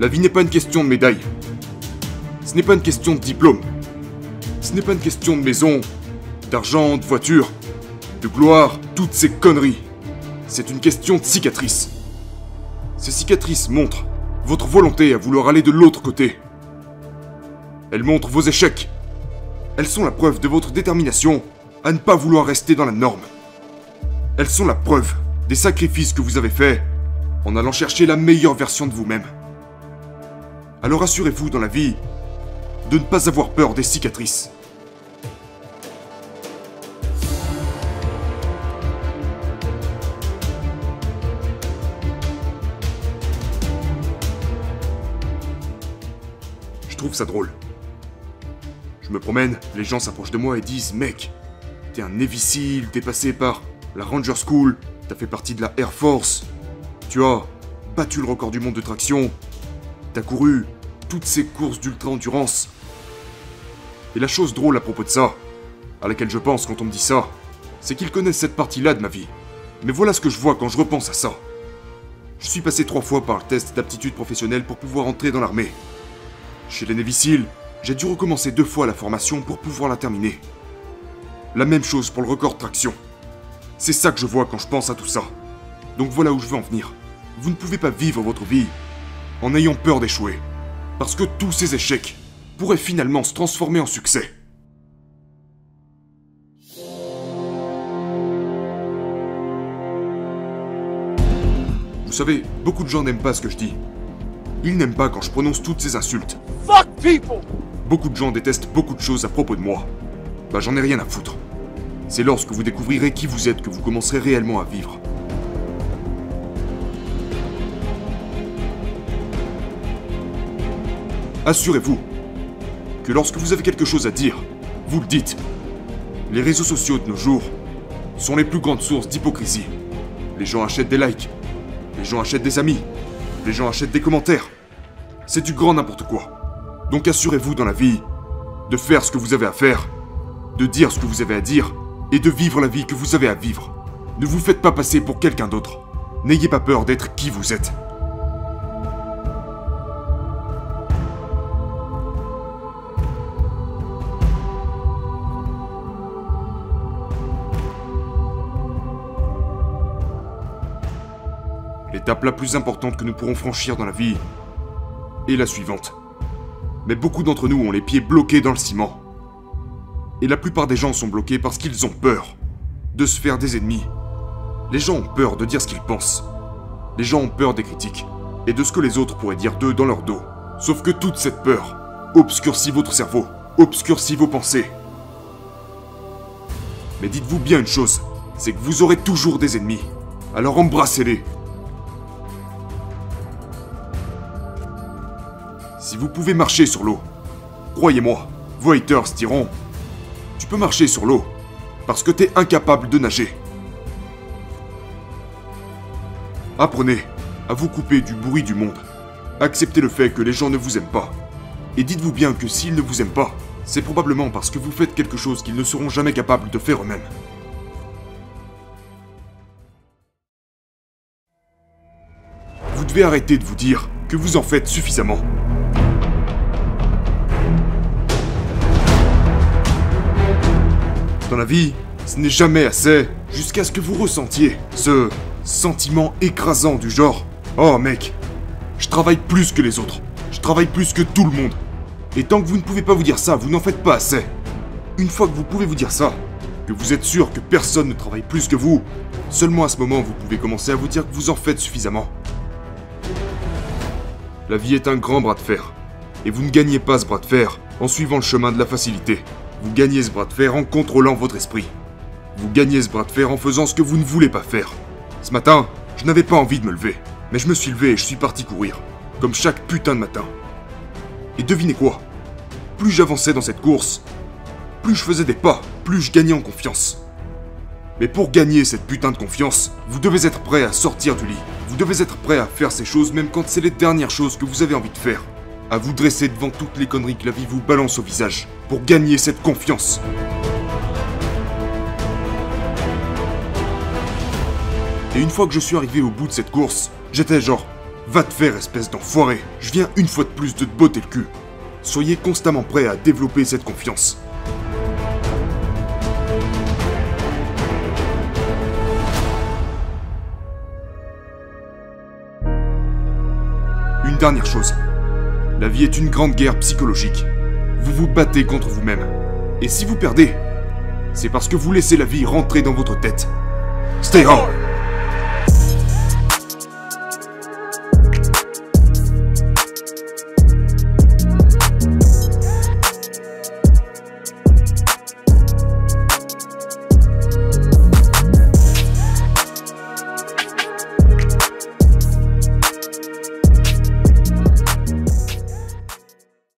La vie n'est pas une question de médaille. Ce n'est pas une question de diplôme. Ce n'est pas une question de maison, d'argent, de voiture, de gloire, toutes ces conneries. C'est une question de cicatrices. Ces cicatrices montrent votre volonté à vouloir aller de l'autre côté. Elles montrent vos échecs. Elles sont la preuve de votre détermination à ne pas vouloir rester dans la norme. Elles sont la preuve des sacrifices que vous avez faits en allant chercher la meilleure version de vous-même. Alors assurez-vous dans la vie de ne pas avoir peur des cicatrices. Je trouve ça drôle. Je me promène, les gens s'approchent de moi et disent Mec, t'es un Navy t'es passé par la Ranger School, t'as fait partie de la Air Force, tu as battu le record du monde de traction, t'as couru toutes ces courses d'ultra-endurance. Et la chose drôle à propos de ça, à laquelle je pense quand on me dit ça, c'est qu'ils connaissent cette partie-là de ma vie. Mais voilà ce que je vois quand je repense à ça. Je suis passé trois fois par le test d'aptitude professionnelle pour pouvoir entrer dans l'armée. Chez les Navy Seals, j'ai dû recommencer deux fois la formation pour pouvoir la terminer. La même chose pour le record traction. C'est ça que je vois quand je pense à tout ça. Donc voilà où je veux en venir. Vous ne pouvez pas vivre votre vie en ayant peur d'échouer. Parce que tous ces échecs pourraient finalement se transformer en succès. Vous savez, beaucoup de gens n'aiment pas ce que je dis. Ils n'aiment pas quand je prononce toutes ces insultes. Fuck people! Beaucoup de gens détestent beaucoup de choses à propos de moi. Bah j'en ai rien à foutre. C'est lorsque vous découvrirez qui vous êtes que vous commencerez réellement à vivre. Assurez-vous que lorsque vous avez quelque chose à dire, vous le dites. Les réseaux sociaux de nos jours sont les plus grandes sources d'hypocrisie. Les gens achètent des likes, les gens achètent des amis, les gens achètent des commentaires. C'est du grand n'importe quoi. Donc assurez-vous dans la vie de faire ce que vous avez à faire, de dire ce que vous avez à dire, et de vivre la vie que vous avez à vivre. Ne vous faites pas passer pour quelqu'un d'autre. N'ayez pas peur d'être qui vous êtes. La plus importante que nous pourrons franchir dans la vie est la suivante. Mais beaucoup d'entre nous ont les pieds bloqués dans le ciment. Et la plupart des gens sont bloqués parce qu'ils ont peur de se faire des ennemis. Les gens ont peur de dire ce qu'ils pensent. Les gens ont peur des critiques et de ce que les autres pourraient dire d'eux dans leur dos. Sauf que toute cette peur obscurcit votre cerveau, obscurcit vos pensées. Mais dites-vous bien une chose, c'est que vous aurez toujours des ennemis. Alors embrassez-les. Vous pouvez marcher sur l'eau, croyez-moi, vos haters Tu peux marcher sur l'eau parce que t'es incapable de nager. Apprenez à vous couper du bruit du monde. Acceptez le fait que les gens ne vous aiment pas. Et dites-vous bien que s'ils ne vous aiment pas, c'est probablement parce que vous faites quelque chose qu'ils ne seront jamais capables de faire eux-mêmes. Vous devez arrêter de vous dire que vous en faites suffisamment. Dans la vie, ce n'est jamais assez jusqu'à ce que vous ressentiez ce sentiment écrasant du genre Oh mec, je travaille plus que les autres, je travaille plus que tout le monde. Et tant que vous ne pouvez pas vous dire ça, vous n'en faites pas assez. Une fois que vous pouvez vous dire ça, que vous êtes sûr que personne ne travaille plus que vous, seulement à ce moment vous pouvez commencer à vous dire que vous en faites suffisamment. La vie est un grand bras de fer. Et vous ne gagnez pas ce bras de fer en suivant le chemin de la facilité. Vous gagnez ce bras de fer en contrôlant votre esprit. Vous gagnez ce bras de fer en faisant ce que vous ne voulez pas faire. Ce matin, je n'avais pas envie de me lever, mais je me suis levé et je suis parti courir, comme chaque putain de matin. Et devinez quoi? Plus j'avançais dans cette course, plus je faisais des pas, plus je gagnais en confiance. Mais pour gagner cette putain de confiance, vous devez être prêt à sortir du lit. Vous devez être prêt à faire ces choses même quand c'est les dernières choses que vous avez envie de faire à vous dresser devant toutes les conneries que la vie vous balance au visage pour gagner cette confiance. Et une fois que je suis arrivé au bout de cette course, j'étais genre Va te faire, espèce d'enfoiré. Je viens une fois de plus de te botter le cul. Soyez constamment prêts à développer cette confiance. Une dernière chose. La vie est une grande guerre psychologique. Vous vous battez contre vous-même. Et si vous perdez, c'est parce que vous laissez la vie rentrer dans votre tête. Stay home